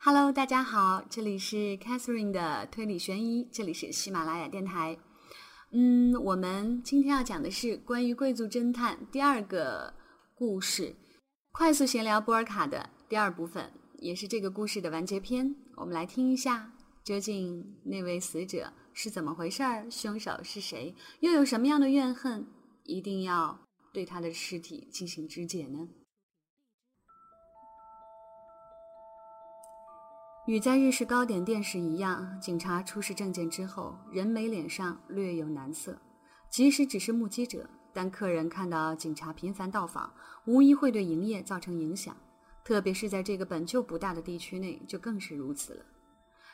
Hello，大家好，这里是 Catherine 的推理悬疑，这里是喜马拉雅电台。嗯，我们今天要讲的是关于贵族侦探第二个故事，快速闲聊波尔卡的第二部分，也是这个故事的完结篇。我们来听一下，究竟那位死者是怎么回事儿？凶手是谁？又有什么样的怨恨？一定要对他的尸体进行肢解呢？与在日式糕点店时一样，警察出示证件之后，任美脸上略有难色。即使只是目击者，但客人看到警察频繁到访，无疑会对营业造成影响。特别是在这个本就不大的地区内，就更是如此了。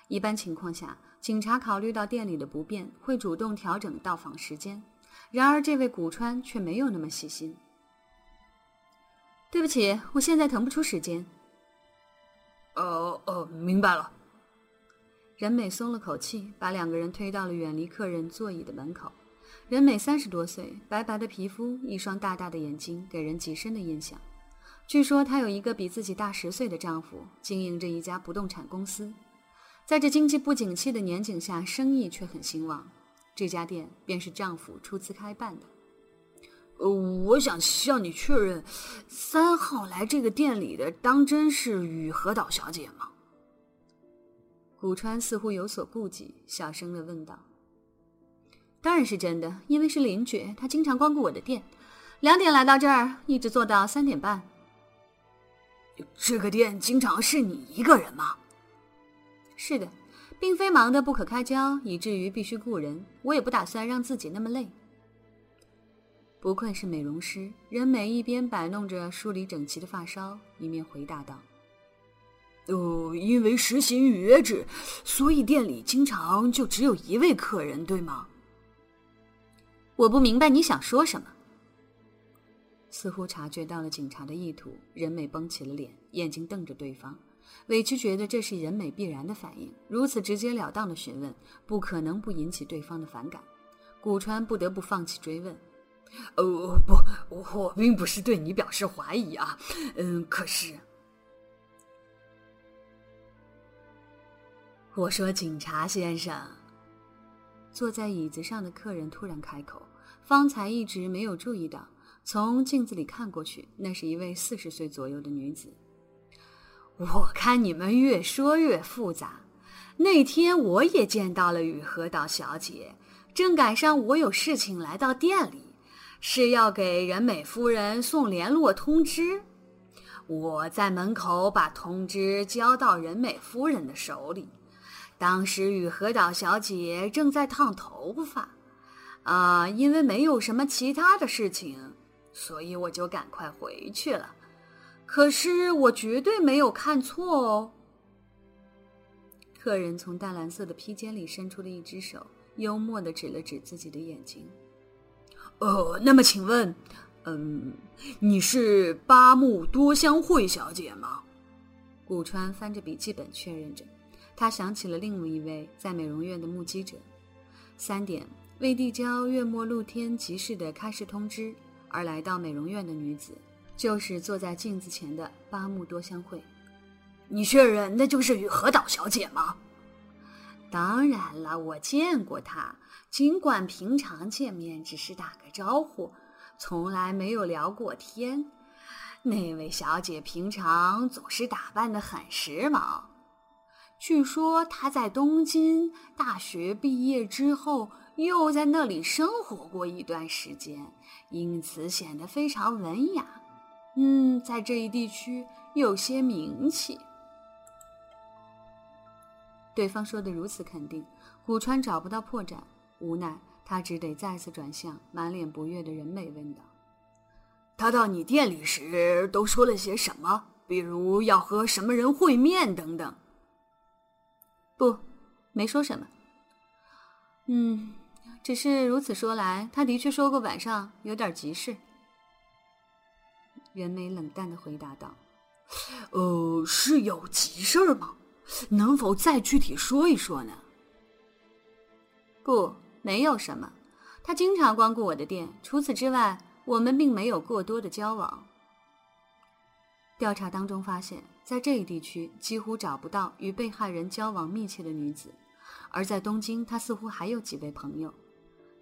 一般情况下，警察考虑到店里的不便，会主动调整到访时间。然而，这位古川却没有那么细心。对不起，我现在腾不出时间。哦哦，明白了。任美松了口气，把两个人推到了远离客人座椅的门口。任美三十多岁，白白的皮肤，一双大大的眼睛，给人极深的印象。据说她有一个比自己大十岁的丈夫，经营着一家不动产公司。在这经济不景气的年景下，生意却很兴旺。这家店便是丈夫出资开办的。呃，我想向你确认，三号来这个店里的，当真是雨荷岛小姐吗？古川似乎有所顾忌，小声的问道：“当然是真的，因为是邻居，他经常光顾我的店，两点来到这儿，一直做到三点半。这个店经常是你一个人吗？是的，并非忙得不可开交，以至于必须雇人。我也不打算让自己那么累。”不愧是美容师，任美一边摆弄着梳理整齐的发梢，一面回答道：“哦，因为实行预约制，所以店里经常就只有一位客人，对吗？”我不明白你想说什么。似乎察觉到了警察的意图，任美绷起了脸，眼睛瞪着对方，委屈觉得这是任美必然的反应。如此直截了当的询问，不可能不引起对方的反感。古川不得不放弃追问。呃，不，我并不是对你表示怀疑啊。嗯，可是，我说，警察先生。坐在椅子上的客人突然开口，方才一直没有注意到，从镜子里看过去，那是一位四十岁左右的女子。我看你们越说越复杂。那天我也见到了雨荷岛小姐，正赶上我有事情来到店里。是要给任美夫人送联络通知，我在门口把通知交到任美夫人的手里。当时雨荷岛小姐正在烫头发，啊，因为没有什么其他的事情，所以我就赶快回去了。可是我绝对没有看错哦。客人从淡蓝色的披肩里伸出了一只手，幽默地指了指自己的眼睛。呃，那么请问，嗯，你是八木多香惠小姐吗？古川翻着笔记本确认着，他想起了另一位在美容院的目击者。三点为递交月末露天集市的开市通知而来到美容院的女子，就是坐在镜子前的八木多香惠。你确认那就是雨和岛小姐吗？当然了，我见过她。尽管平常见面只是打个招呼，从来没有聊过天。那位小姐平常总是打扮得很时髦。据说她在东京大学毕业之后，又在那里生活过一段时间，因此显得非常文雅。嗯，在这一地区有些名气。对方说的如此肯定，古川找不到破绽。无奈，他只得再次转向满脸不悦的任美，问道：“他到你店里时都说了些什么？比如要和什么人会面等等。”“不，没说什么。”“嗯，只是如此说来，他的确说过晚上有点急事。”任美冷淡的回答道：“呃，是有急事吗？能否再具体说一说呢？”“不。”没有什么，他经常光顾我的店。除此之外，我们并没有过多的交往。调查当中发现，在这一地区几乎找不到与被害人交往密切的女子，而在东京，他似乎还有几位朋友。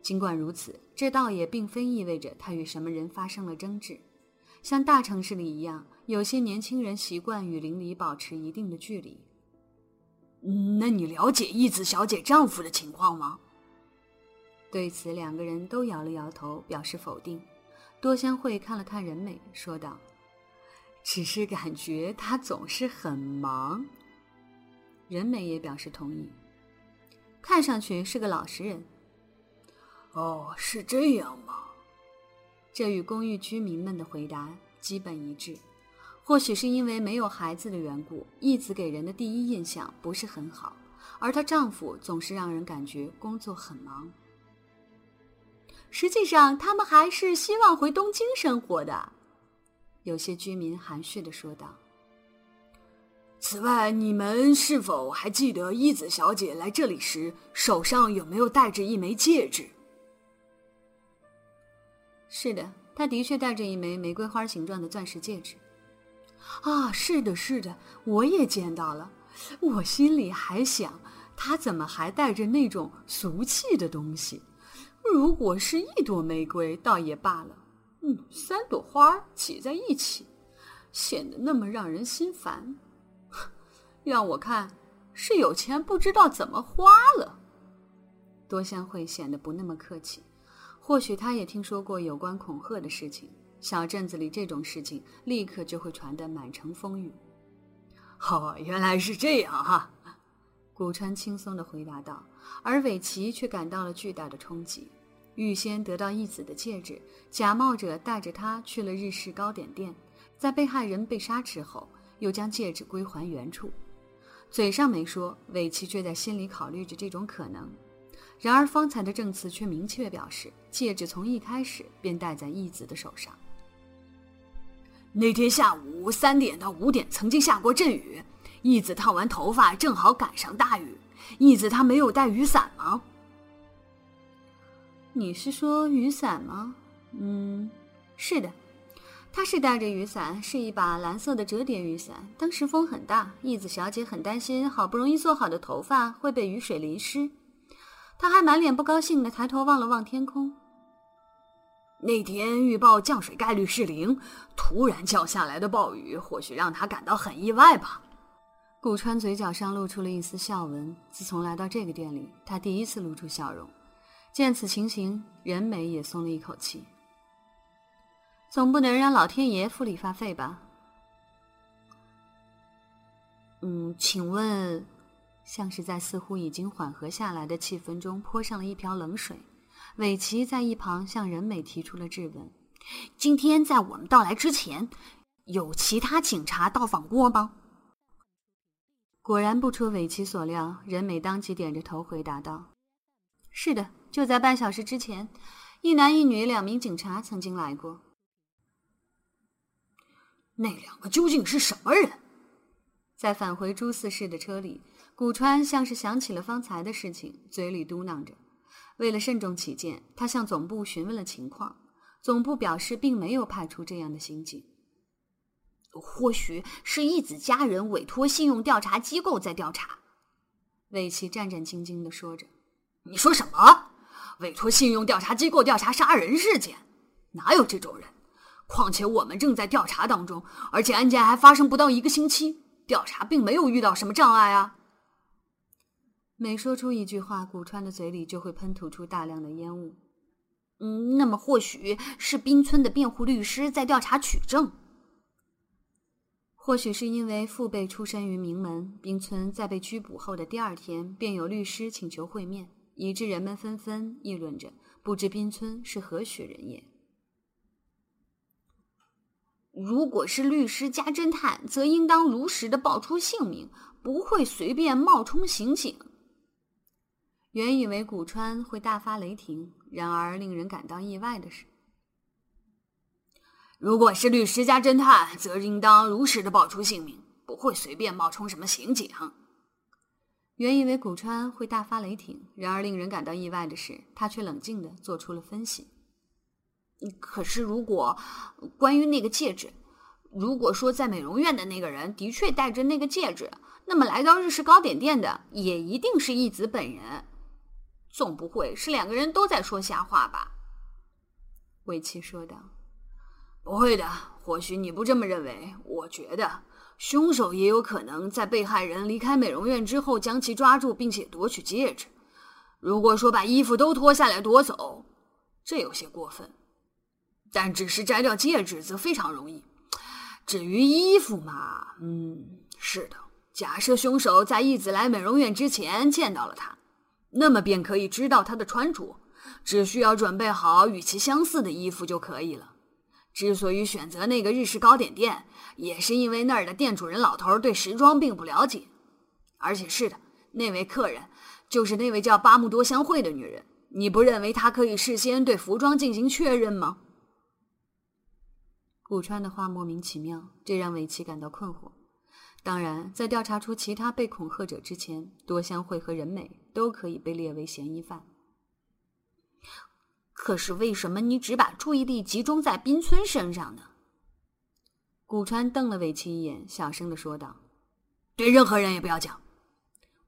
尽管如此，这倒也并非意味着他与什么人发生了争执。像大城市里一样，有些年轻人习惯与邻里保持一定的距离。那你了解义子小姐丈夫的情况吗？对此，两个人都摇了摇头，表示否定。多香惠看了看任美，说道。只是感觉他总是很忙。任美也表示同意，看上去是个老实人。哦，是这样吗？这与公寓居民们的回答基本一致。或许是因为没有孩子的缘故，义子给人的第一印象不是很好，而她丈夫总是让人感觉工作很忙。实际上，他们还是希望回东京生活的。有些居民含蓄的说道：“此外，你们是否还记得一子小姐来这里时手上有没有戴着一枚戒指？”“是的，她的确戴着一枚玫瑰花形状的钻石戒指。”“啊，是的，是的，我也见到了。我心里还想，他怎么还带着那种俗气的东西？如果是一朵玫瑰，倒也罢了。”嗯，三朵花挤在一起，显得那么让人心烦。让我看，是有钱不知道怎么花了。多香会显得不那么客气，或许他也听说过有关恐吓的事情。小镇子里这种事情立刻就会传得满城风雨。哦，原来是这样哈！古川轻松地回答道，而尾崎却感到了巨大的冲击。预先得到义子的戒指，假冒者带着他去了日式糕点店，在被害人被杀之后，又将戒指归还原处。嘴上没说，尾崎却在心里考虑着这种可能。然而方才的证词却明确表示，戒指从一开始便戴在义子的手上。那天下午三点到五点曾经下过阵雨，义子烫完头发正好赶上大雨。义子他没有带雨伞吗？你是说雨伞吗？嗯，是的，他是带着雨伞，是一把蓝色的折叠雨伞。当时风很大，义子小姐很担心，好不容易做好的头发会被雨水淋湿。她还满脸不高兴的抬头望了望天空。那天预报降水概率是零，突然降下来的暴雨或许让他感到很意外吧。顾川嘴角上露出了一丝笑纹。自从来到这个店里，他第一次露出笑容。见此情形，任美也松了一口气。总不能让老天爷付理发费吧？嗯，请问，像是在似乎已经缓和下来的气氛中泼上了一瓢冷水。尾崎在一旁向任美提出了质问：“今天在我们到来之前，有其他警察到访过吗？”果然不出尾崎所料，任美当即点着头回答道：“是的。”就在半小时之前，一男一女两名警察曾经来过。那两个究竟是什么人？在返回朱四市的车里，古川像是想起了方才的事情，嘴里嘟囔着。为了慎重起见，他向总部询问了情况。总部表示并没有派出这样的刑警。或许是义子家人委托信用调查机构在调查。魏琪战战兢兢地说着：“你说什么？”委托信用调查机构调查杀人事件，哪有这种人？况且我们正在调查当中，而且案件还发生不到一个星期，调查并没有遇到什么障碍啊。每说出一句话，古川的嘴里就会喷吐出大量的烟雾。嗯，那么或许是滨村的辩护律师在调查取证。或许是因为父辈出身于名门，滨村在被拘捕后的第二天便有律师请求会面。以致人们纷纷议论着，不知滨村是何许人也。如果是律师加侦探，则应当如实的报出姓名，不会随便冒充刑警。原以为古川会大发雷霆，然而令人感到意外的是，如果是律师加侦探，则应当如实的报出姓名，不会随便冒充什么刑警。原以为古川会大发雷霆，然而令人感到意外的是，他却冷静的做出了分析。可是，如果关于那个戒指，如果说在美容院的那个人的确戴着那个戒指，那么来到日式糕点店的也一定是义子本人，总不会是两个人都在说瞎话吧？韦奇说道：“不会的，或许你不这么认为。我觉得凶手也有可能在被害人离开美容院之后将其抓住，并且夺取戒指。如果说把衣服都脱下来夺走，这有些过分，但只是摘掉戒指则非常容易。至于衣服嘛，嗯，是的。假设凶手在义子来美容院之前见到了他，那么便可以知道他的穿着。”只需要准备好与其相似的衣服就可以了。之所以选择那个日式糕点店，也是因为那儿的店主人老头对时装并不了解。而且是的，那位客人就是那位叫巴木多香惠的女人。你不认为她可以事先对服装进行确认吗？古川的话莫名其妙，这让韦奇感到困惑。当然，在调查出其他被恐吓者之前，多香会和仁美都可以被列为嫌疑犯。可是为什么你只把注意力集中在滨村身上呢？古川瞪了尾崎一眼，小声的说道：“对任何人也不要讲。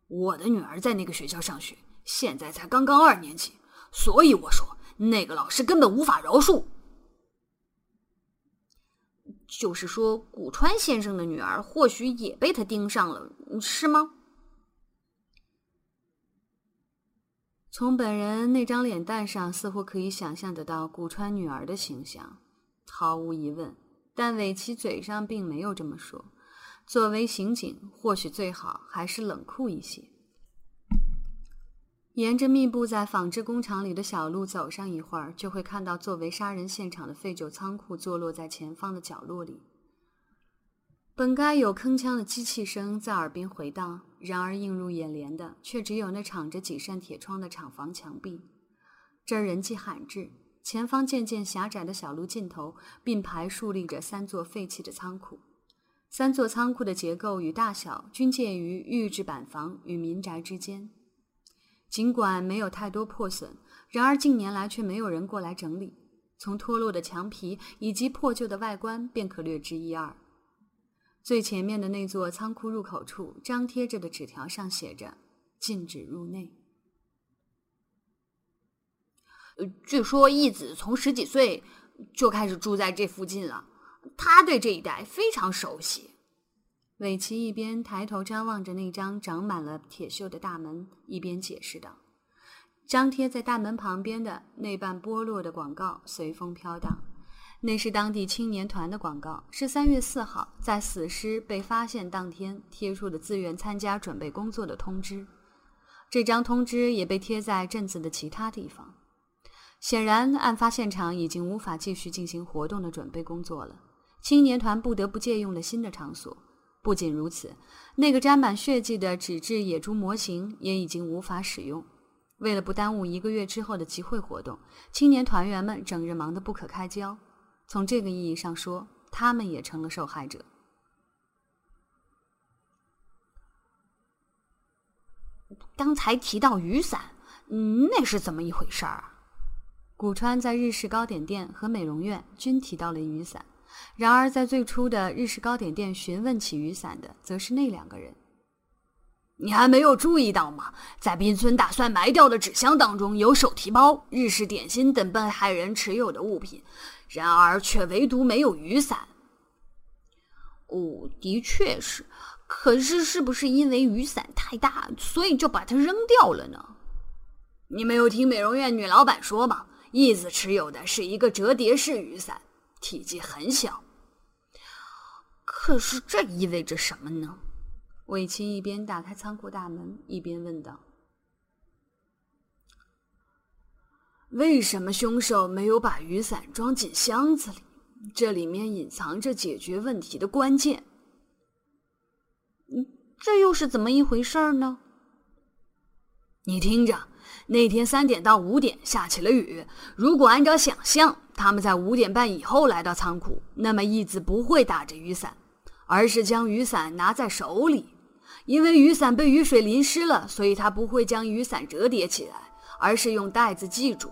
我的女儿在那个学校上学，现在才刚刚二年级，所以我说那个老师根本无法饶恕。就是说，古川先生的女儿或许也被他盯上了，是吗？”从本人那张脸蛋上，似乎可以想象得到古川女儿的形象，毫无疑问。但尾崎嘴上并没有这么说。作为刑警，或许最好还是冷酷一些。沿着密布在纺织工厂里的小路走上一会儿，就会看到作为杀人现场的废旧仓库坐落在前方的角落里。本该有铿锵的机器声在耳边回荡，然而映入眼帘的却只有那敞着几扇铁窗的厂房墙壁。这儿人迹罕至，前方渐渐狭窄的小路尽头并排竖立着三座废弃的仓库。三座仓库的结构与大小均介于预制板房与民宅之间。尽管没有太多破损，然而近年来却没有人过来整理。从脱落的墙皮以及破旧的外观便可略知一二。最前面的那座仓库入口处，张贴着的纸条上写着“禁止入内”。据说义子从十几岁就开始住在这附近了，他对这一带非常熟悉。韦奇一边抬头张望着那张长满了铁锈的大门，一边解释道：“张贴在大门旁边的那半剥落的广告随风飘荡。”那是当地青年团的广告，是三月四号在死尸被发现当天贴出的自愿参加准备工作的通知。这张通知也被贴在镇子的其他地方。显然，案发现场已经无法继续进行活动的准备工作了。青年团不得不借用了新的场所。不仅如此，那个沾满血迹的纸质野猪模型也已经无法使用。为了不耽误一个月之后的集会活动，青年团员们整日忙得不可开交。从这个意义上说，他们也成了受害者。刚才提到雨伞，嗯，那是怎么一回事儿？古川在日式糕点店和美容院均提到了雨伞，然而在最初的日式糕点店询问起雨伞的，则是那两个人。你还没有注意到吗？在滨村打算埋掉的纸箱当中，有手提包、日式点心等被害人持有的物品。然而，却唯独没有雨伞。哦，的确是。可是，是不是因为雨伞太大，所以就把它扔掉了呢？你没有听美容院女老板说吗？义子持有的是一个折叠式雨伞，体积很小。可是，这意味着什么呢？韦奇一边打开仓库大门，一边问道。为什么凶手没有把雨伞装进箱子里？这里面隐藏着解决问题的关键。这又是怎么一回事呢？你听着，那天三点到五点下起了雨。如果按照想象，他们在五点半以后来到仓库，那么义子不会打着雨伞，而是将雨伞拿在手里。因为雨伞被雨水淋湿了，所以他不会将雨伞折叠起来，而是用袋子系住。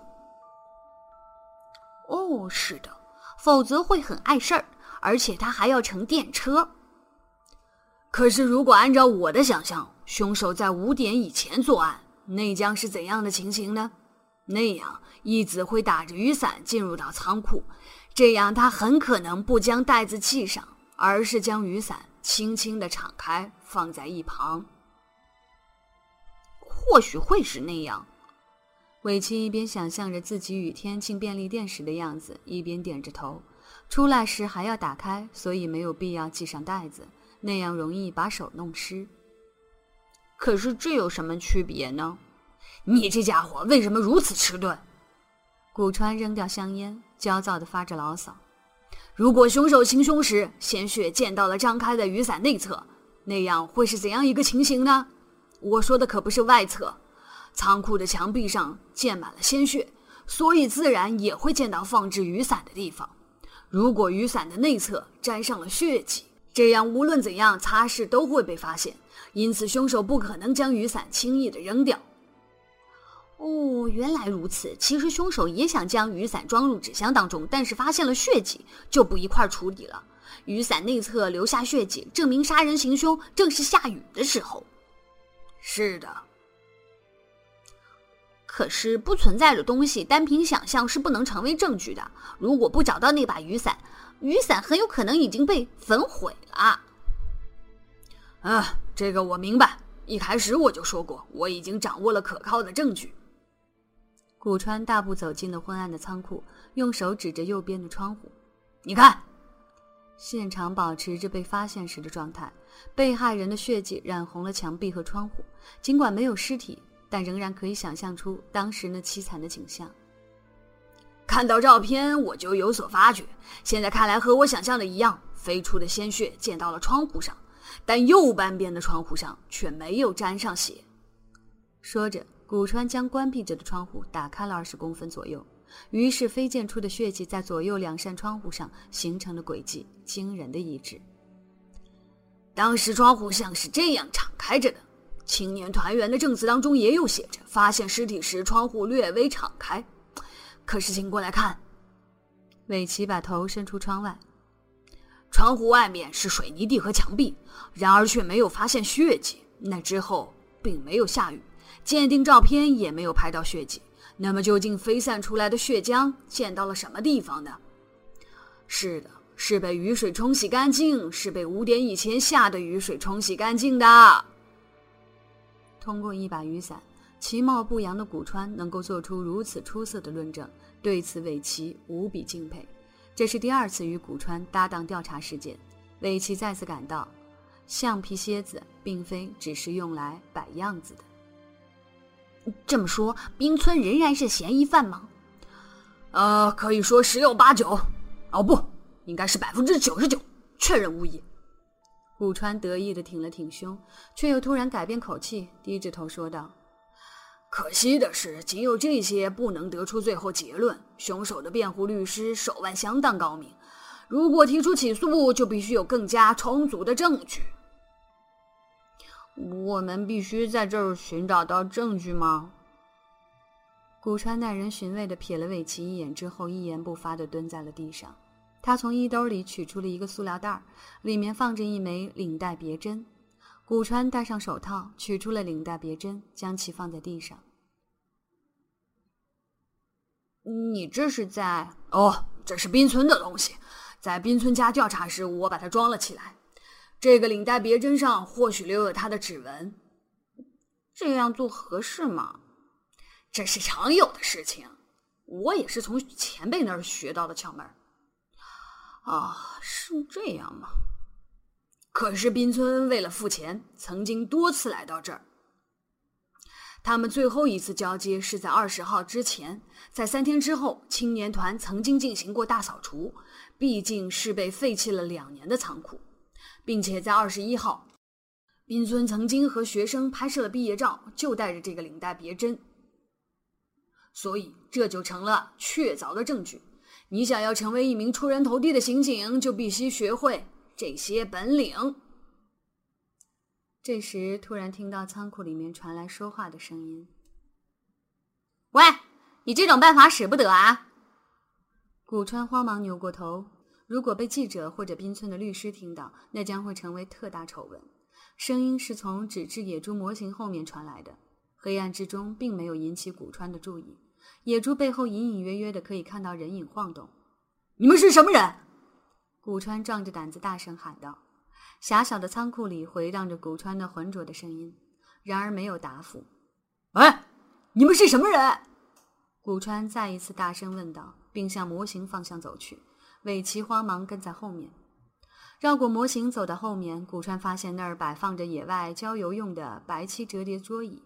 哦，是的，否则会很碍事儿，而且他还要乘电车。可是，如果按照我的想象，凶手在五点以前作案，那将是怎样的情形呢？那样，义子会打着雨伞进入到仓库，这样他很可能不将袋子系上，而是将雨伞轻轻的敞开放在一旁。或许会是那样。韦奇一边想象着自己雨天进便利店时的样子，一边点着头。出来时还要打开，所以没有必要系上袋子。那样容易把手弄湿。可是这有什么区别呢？你这家伙为什么如此迟钝？古川扔掉香烟，焦躁地发着牢骚。如果凶手行凶时鲜血溅到了张开的雨伞内侧，那样会是怎样一个情形呢？我说的可不是外侧。仓库的墙壁上溅满了鲜血，所以自然也会溅到放置雨伞的地方。如果雨伞的内侧沾上了血迹，这样无论怎样擦拭都会被发现，因此凶手不可能将雨伞轻易的扔掉。哦，原来如此。其实凶手也想将雨伞装入纸箱当中，但是发现了血迹，就不一块处理了。雨伞内侧留下血迹，证明杀人行凶正是下雨的时候。是的。可是不存在的东西，单凭想象是不能成为证据的。如果不找到那把雨伞，雨伞很有可能已经被焚毁了。啊，这个我明白。一开始我就说过，我已经掌握了可靠的证据。古川大步走进了昏暗的仓库，用手指着右边的窗户：“你看，现场保持着被发现时的状态，被害人的血迹染红了墙壁和窗户。尽管没有尸体，但仍然可以想象出当时那凄惨的景象。”看到照片，我就有所发觉。现在看来和我想象的一样，飞出的鲜血溅到了窗户上，但右半边的窗户上却没有沾上血。说着，古川将关闭着的窗户打开了二十公分左右，于是飞溅出的血迹在左右两扇窗户上形成了轨迹惊人的一致。当时窗户像是这样敞开着的。青年团员的证词当中也有写着，发现尸体时窗户略微敞开。可是，请过来看。韦奇把头伸出窗外，窗户外面是水泥地和墙壁，然而却没有发现血迹。那之后并没有下雨，鉴定照片也没有拍到血迹。那么，究竟飞散出来的血浆溅到了什么地方呢？是的，是被雨水冲洗干净，是被五点以前下的雨水冲洗干净的。通过一把雨伞。其貌不扬的古川能够做出如此出色的论证，对此韦奇无比敬佩。这是第二次与古川搭档调查事件，韦奇再次感到，橡皮蝎子并非只是用来摆样子的。这么说，冰村仍然是嫌疑犯吗？呃，可以说十有八九。哦，不，应该是百分之九十九，确认无疑。古川得意地挺了挺胸，却又突然改变口气，低着头说道。可惜的是，仅有这些不能得出最后结论。凶手的辩护律师手腕相当高明，如果提出起诉，就必须有更加充足的证据。我们必须在这儿寻找到证据吗？古川耐人寻味地瞥了韦奇一眼之后，一言不发地蹲在了地上。他从衣兜里取出了一个塑料袋，里面放着一枚领带别针。古川戴上手套，取出了领带别针，将其放在地上。你这是在……哦，这是滨村的东西，在滨村家调查时，我把它装了起来。这个领带别针上或许留有他的指纹。这样做合适吗？这是常有的事情，我也是从前辈那儿学到的窍门。啊，是这样吗？可是滨村为了付钱，曾经多次来到这儿。他们最后一次交接是在二十号之前，在三天之后，青年团曾经进行过大扫除，毕竟是被废弃了两年的仓库，并且在二十一号，滨村曾经和学生拍摄了毕业照，就带着这个领带别针，所以这就成了确凿的证据。你想要成为一名出人头地的刑警，就必须学会。这些本领。这时，突然听到仓库里面传来说话的声音：“喂，你这种办法使不得啊！”古川慌忙扭过头，如果被记者或者滨村的律师听到，那将会成为特大丑闻。声音是从纸质野猪模型后面传来的，黑暗之中并没有引起古川的注意。野猪背后隐隐约约的可以看到人影晃动。你们是什么人？古川壮着胆子大声喊道。狭小的仓库里回荡着古川那浑浊的声音，然而没有答复。哎，你们是什么人？古川再一次大声问道，并向模型方向走去。尾崎慌忙跟在后面，绕过模型走到后面。古川发现那儿摆放着野外郊游用的白漆折叠桌椅，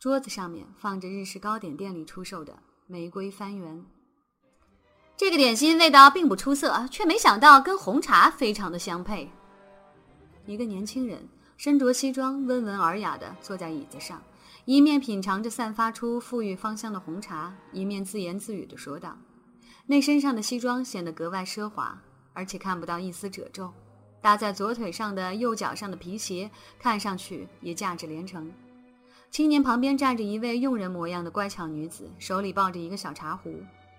桌子上面放着日式糕点店里出售的玫瑰番圆。这个点心味道并不出色，却没想到跟红茶非常的相配。一个年轻人身着西装，温文尔雅的坐在椅子上。一面品尝着散发出馥郁芳香的红茶，一面自言自语的说道：“那身上的西装显得格外奢华，而且看不到一丝褶皱。搭在左腿上的右脚上的皮鞋看上去也价值连城。”青年旁边站着一位佣人模样的乖巧女子，手里抱着一个小茶壶。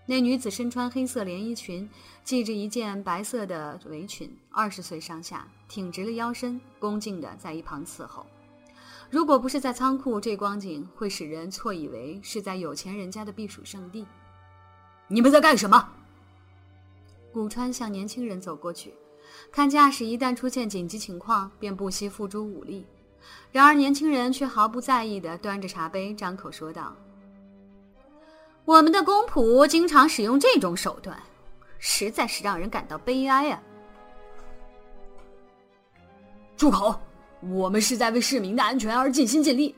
那女子身穿黑色连衣裙，系着一件白色的围裙，二十岁上下，挺直了腰身，恭敬地在一旁伺候。如果不是在仓库，这光景会使人错以为是在有钱人家的避暑胜地。你们在干什么？古川向年轻人走过去，看架势，一旦出现紧急情况，便不惜付诸武力。然而年轻人却毫不在意的端着茶杯，张口说道：“我们的公仆经常使用这种手段，实在是让人感到悲哀啊！”住口！我们是在为市民的安全而尽心尽力，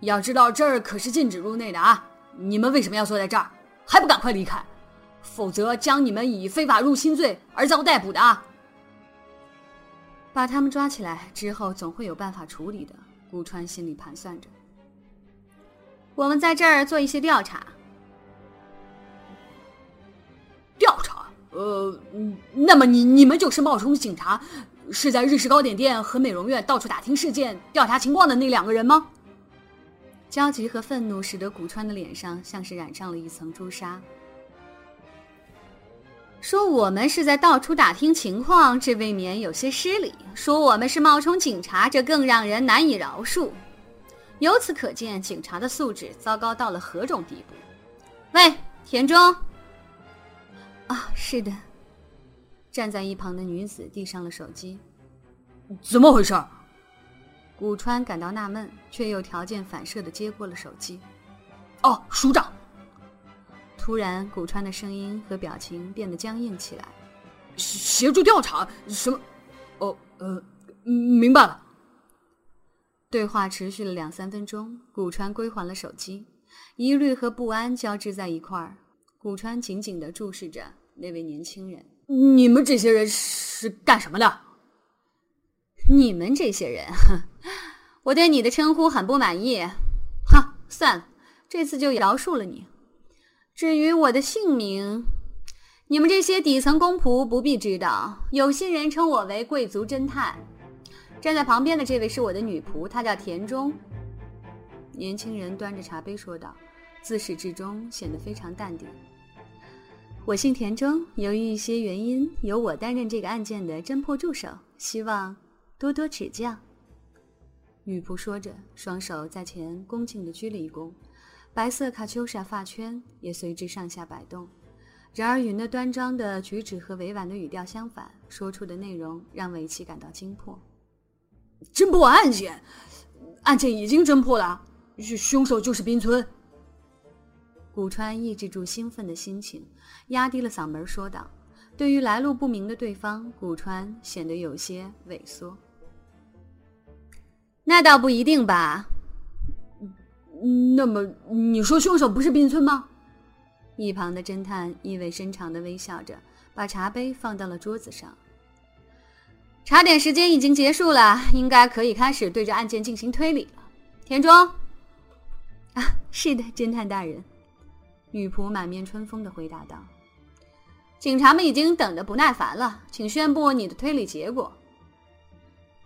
要知道这儿可是禁止入内的啊！你们为什么要坐在这儿？还不赶快离开，否则将你们以非法入侵罪而遭逮捕的啊！把他们抓起来之后，总会有办法处理的。顾川心里盘算着。我们在这儿做一些调查。调查？呃，那么你你们就是冒充警察？是在日式糕点店和美容院到处打听事件、调查情况的那两个人吗？焦急和愤怒使得古川的脸上像是染上了一层朱砂。说我们是在到处打听情况，这未免有些失礼；说我们是冒充警察，这更让人难以饶恕。由此可见，警察的素质糟糕到了何种地步？喂，田中。啊，是的。站在一旁的女子递上了手机，怎么回事？古川感到纳闷，却又条件反射的接过了手机。哦，署长。突然，古川的声音和表情变得僵硬起来。协助调查什么？哦，呃，明白了。对话持续了两三分钟，古川归还了手机，疑虑和不安交织在一块儿。古川紧紧的注视着那位年轻人。你们这些人是干什么的？你们这些人，我对你的称呼很不满意。哈，算了，这次就饶恕了你。至于我的姓名，你们这些底层公仆不必知道。有些人称我为贵族侦探。站在旁边的这位是我的女仆，她叫田中。年轻人端着茶杯说道，自始至终显得非常淡定。我姓田中，由于一些原因，由我担任这个案件的侦破助手，希望多多指教。女仆说着，双手在前恭敬地鞠了一躬，白色卡秋莎发圈也随之上下摆动。然而与那端庄的举止和委婉的语调相反，说出的内容让尾崎感到惊破。侦破案件，案件已经侦破了，凶手就是滨村。古川抑制住兴奋的心情，压低了嗓门说道：“对于来路不明的对方，古川显得有些萎缩。那倒不一定吧。那么你说凶手不是滨村吗？”一旁的侦探意味深长的微笑着，把茶杯放到了桌子上。茶点时间已经结束了，应该可以开始对这案件进行推理了。田中，啊，是的，侦探大人。女仆满面春风的回答道：“警察们已经等得不耐烦了，请宣布你的推理结果。”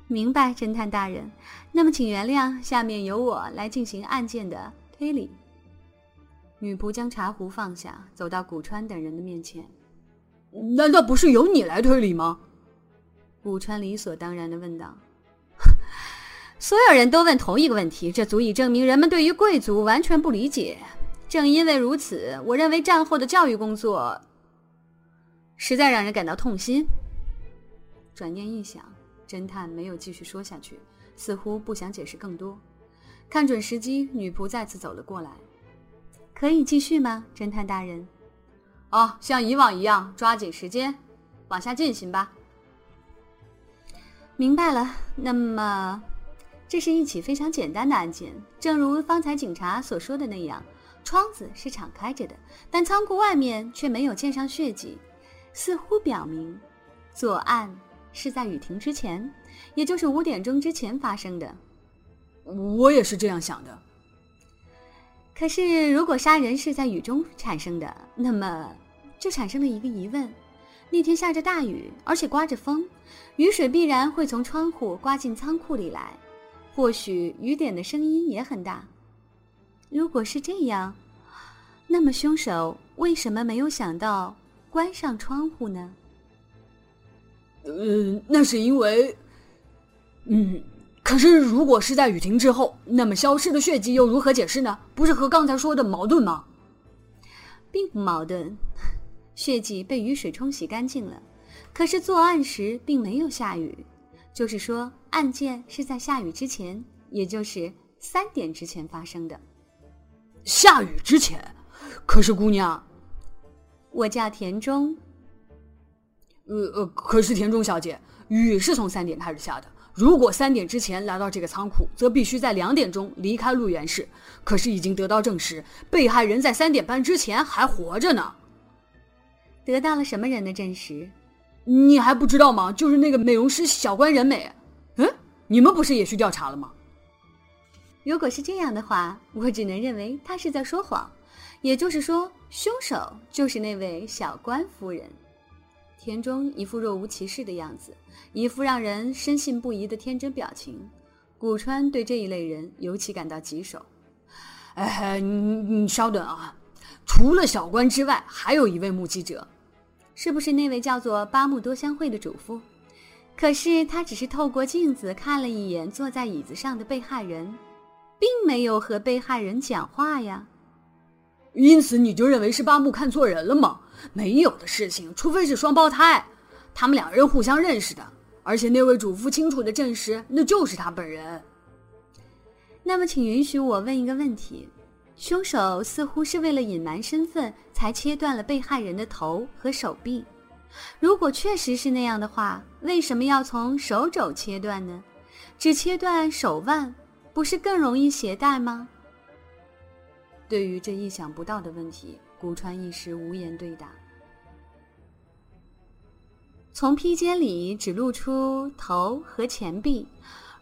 明白，侦探大人。那么，请原谅，下面由我来进行案件的推理。女仆将茶壶放下，走到古川等人的面前：“难道不是由你来推理吗？古川理所当然的问道。所有人都问同一个问题，这足以证明人们对于贵族完全不理解。正因为如此，我认为战后的教育工作实在让人感到痛心。转念一想，侦探没有继续说下去，似乎不想解释更多。看准时机，女仆再次走了过来。可以继续吗，侦探大人？哦，像以往一样，抓紧时间，往下进行吧。明白了。那么。这是一起非常简单的案件，正如方才警察所说的那样，窗子是敞开着的，但仓库外面却没有溅上血迹，似乎表明作案是在雨停之前，也就是五点钟之前发生的。我也是这样想的。可是，如果杀人是在雨中产生的，那么就产生了一个疑问：那天下着大雨，而且刮着风，雨水必然会从窗户刮进仓库里来。或许雨点的声音也很大。如果是这样，那么凶手为什么没有想到关上窗户呢？嗯，那是因为……嗯，可是如果是在雨停之后，那么消失的血迹又如何解释呢？不是和刚才说的矛盾吗？并不矛盾，血迹被雨水冲洗干净了，可是作案时并没有下雨。就是说，案件是在下雨之前，也就是三点之前发生的。下雨之前，可是姑娘，我叫田中。呃呃，可是田中小姐，雨是从三点开始下的。如果三点之前来到这个仓库，则必须在两点钟离开鹿园市。可是已经得到证实，被害人在三点半之前还活着呢。得到了什么人的证实？你还不知道吗？就是那个美容师小关人美。嗯，你们不是也去调查了吗？如果是这样的话，我只能认为他是在说谎。也就是说，凶手就是那位小关夫人。田中一副若无其事的样子，一副让人深信不疑的天真表情。古川对这一类人尤其感到棘手。哎，你你稍等啊！除了小关之外，还有一位目击者。是不是那位叫做八木多香惠的主妇？可是他只是透过镜子看了一眼坐在椅子上的被害人，并没有和被害人讲话呀。因此你就认为是八木看错人了吗？没有的事情，除非是双胞胎，他们两人互相认识的，而且那位主妇清楚的证实那就是他本人。那么，请允许我问一个问题。凶手似乎是为了隐瞒身份，才切断了被害人的头和手臂。如果确实是那样的话，为什么要从手肘切断呢？只切断手腕，不是更容易携带吗？对于这意想不到的问题，古川一时无言对答。从披肩里只露出头和前臂。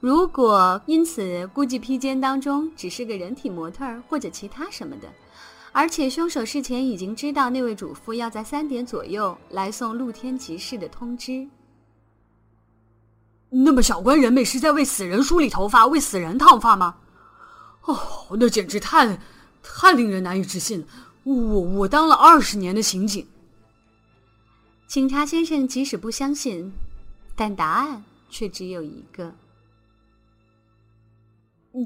如果因此估计披肩当中只是个人体模特或者其他什么的，而且凶手事前已经知道那位主妇要在三点左右来送露天集市的通知，那么小官人美是在为死人梳理头发、为死人烫发吗？哦，那简直太太令人难以置信了！我我当了二十年的刑警，警察先生即使不相信，但答案却只有一个。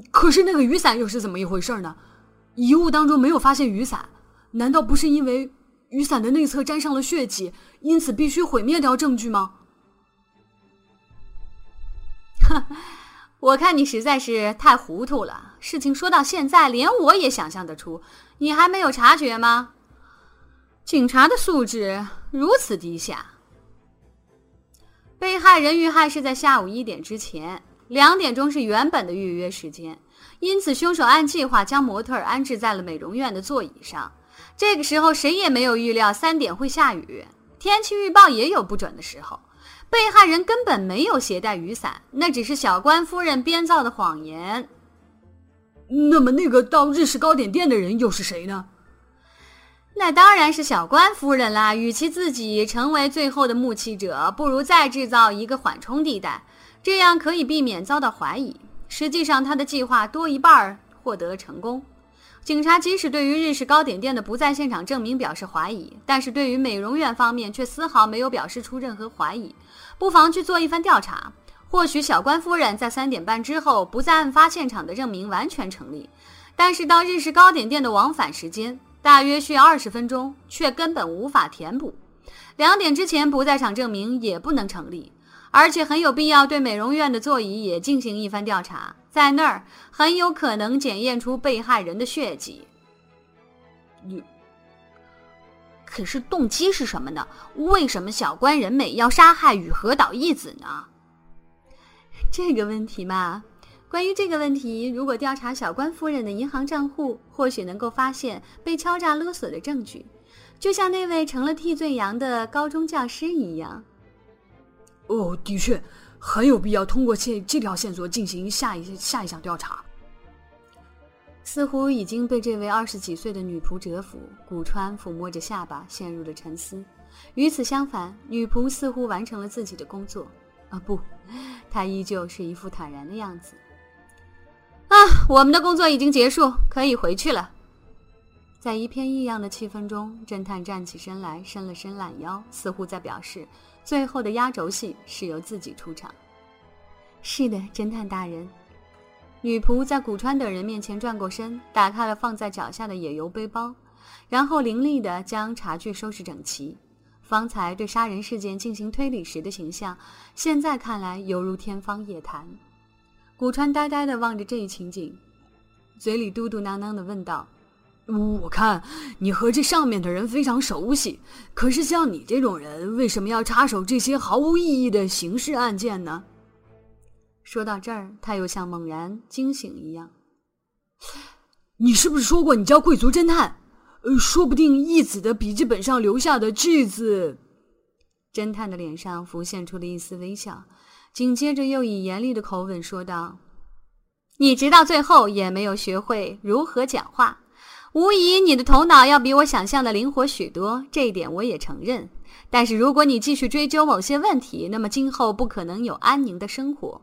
可是那个雨伞又是怎么一回事呢？遗物当中没有发现雨伞，难道不是因为雨伞的内侧沾上了血迹，因此必须毁灭掉证据吗？哼，我看你实在是太糊涂了。事情说到现在，连我也想象得出，你还没有察觉吗？警察的素质如此低下。被害人遇害是在下午一点之前。两点钟是原本的预约时间，因此凶手按计划将模特安置在了美容院的座椅上。这个时候，谁也没有预料三点会下雨，天气预报也有不准的时候。被害人根本没有携带雨伞，那只是小关夫人编造的谎言。那么，那个到日式糕点店的人又是谁呢？那当然是小关夫人啦。与其自己成为最后的目击者，不如再制造一个缓冲地带。这样可以避免遭到怀疑。实际上，他的计划多一半获得成功。警察即使对于日式糕点店的不在现场证明表示怀疑，但是对于美容院方面却丝毫没有表示出任何怀疑。不妨去做一番调查，或许小关夫人在三点半之后不在案发现场的证明完全成立，但是到日式糕点店的往返时间大约需要二十分钟，却根本无法填补。两点之前不在场证明也不能成立。而且很有必要对美容院的座椅也进行一番调查，在那儿很有可能检验出被害人的血迹。你，可是动机是什么呢？为什么小关人美要杀害与和岛义子呢？这个问题嘛，关于这个问题，如果调查小关夫人的银行账户，或许能够发现被敲诈勒索的证据，就像那位成了替罪羊的高中教师一样。哦，的确，很有必要通过这这条线索进行下一下一项调查。似乎已经被这位二十几岁的女仆折服，古川抚摸着下巴，陷入了沉思。与此相反，女仆似乎完成了自己的工作。啊，不，她依旧是一副坦然的样子。啊，我们的工作已经结束，可以回去了。在一片异样的气氛中，侦探站起身来，伸了伸懒腰，似乎在表示。最后的压轴戏是由自己出场。是的，侦探大人。女仆在古川等人面前转过身，打开了放在脚下的野油背包，然后凌厉地将茶具收拾整齐。方才对杀人事件进行推理时的形象，现在看来犹如天方夜谭。古川呆呆地望着这一情景，嘴里嘟嘟囔囔地问道。我看你和这上面的人非常熟悉，可是像你这种人，为什么要插手这些毫无意义的刑事案件呢？说到这儿，他又像猛然惊醒一样。你是不是说过你叫贵族侦探？呃，说不定义子的笔记本上留下的句子……侦探的脸上浮现出了一丝微笑，紧接着又以严厉的口吻说道：“你直到最后也没有学会如何讲话。”无疑，你的头脑要比我想象的灵活许多，这一点我也承认。但是，如果你继续追究某些问题，那么今后不可能有安宁的生活。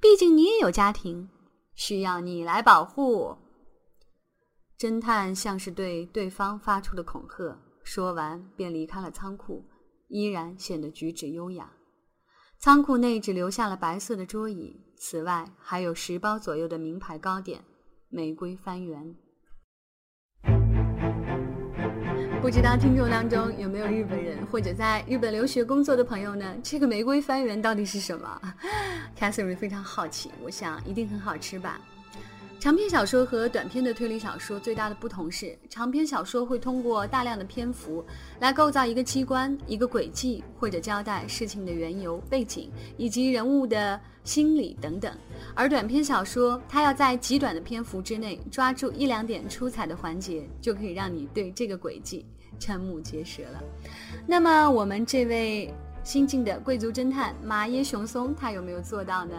毕竟你也有家庭，需要你来保护。侦探像是对对方发出的恐吓，说完便离开了仓库，依然显得举止优雅。仓库内只留下了白色的桌椅，此外还有十包左右的名牌糕点，玫瑰番圆。不知道听众当中有没有日本人或者在日本留学工作的朋友呢？这个玫瑰番圆到底是什么？Catherine 非常好奇，我想一定很好吃吧。长篇小说和短篇的推理小说最大的不同是，长篇小说会通过大量的篇幅来构造一个机关、一个轨迹，或者交代事情的缘由、背景以及人物的心理等等；而短篇小说，它要在极短的篇幅之内抓住一两点出彩的环节，就可以让你对这个轨迹瞠目结舌了。那么，我们这位新晋的贵族侦探马耶雄松，他有没有做到呢？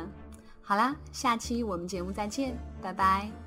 好啦，下期我们节目再见，拜拜。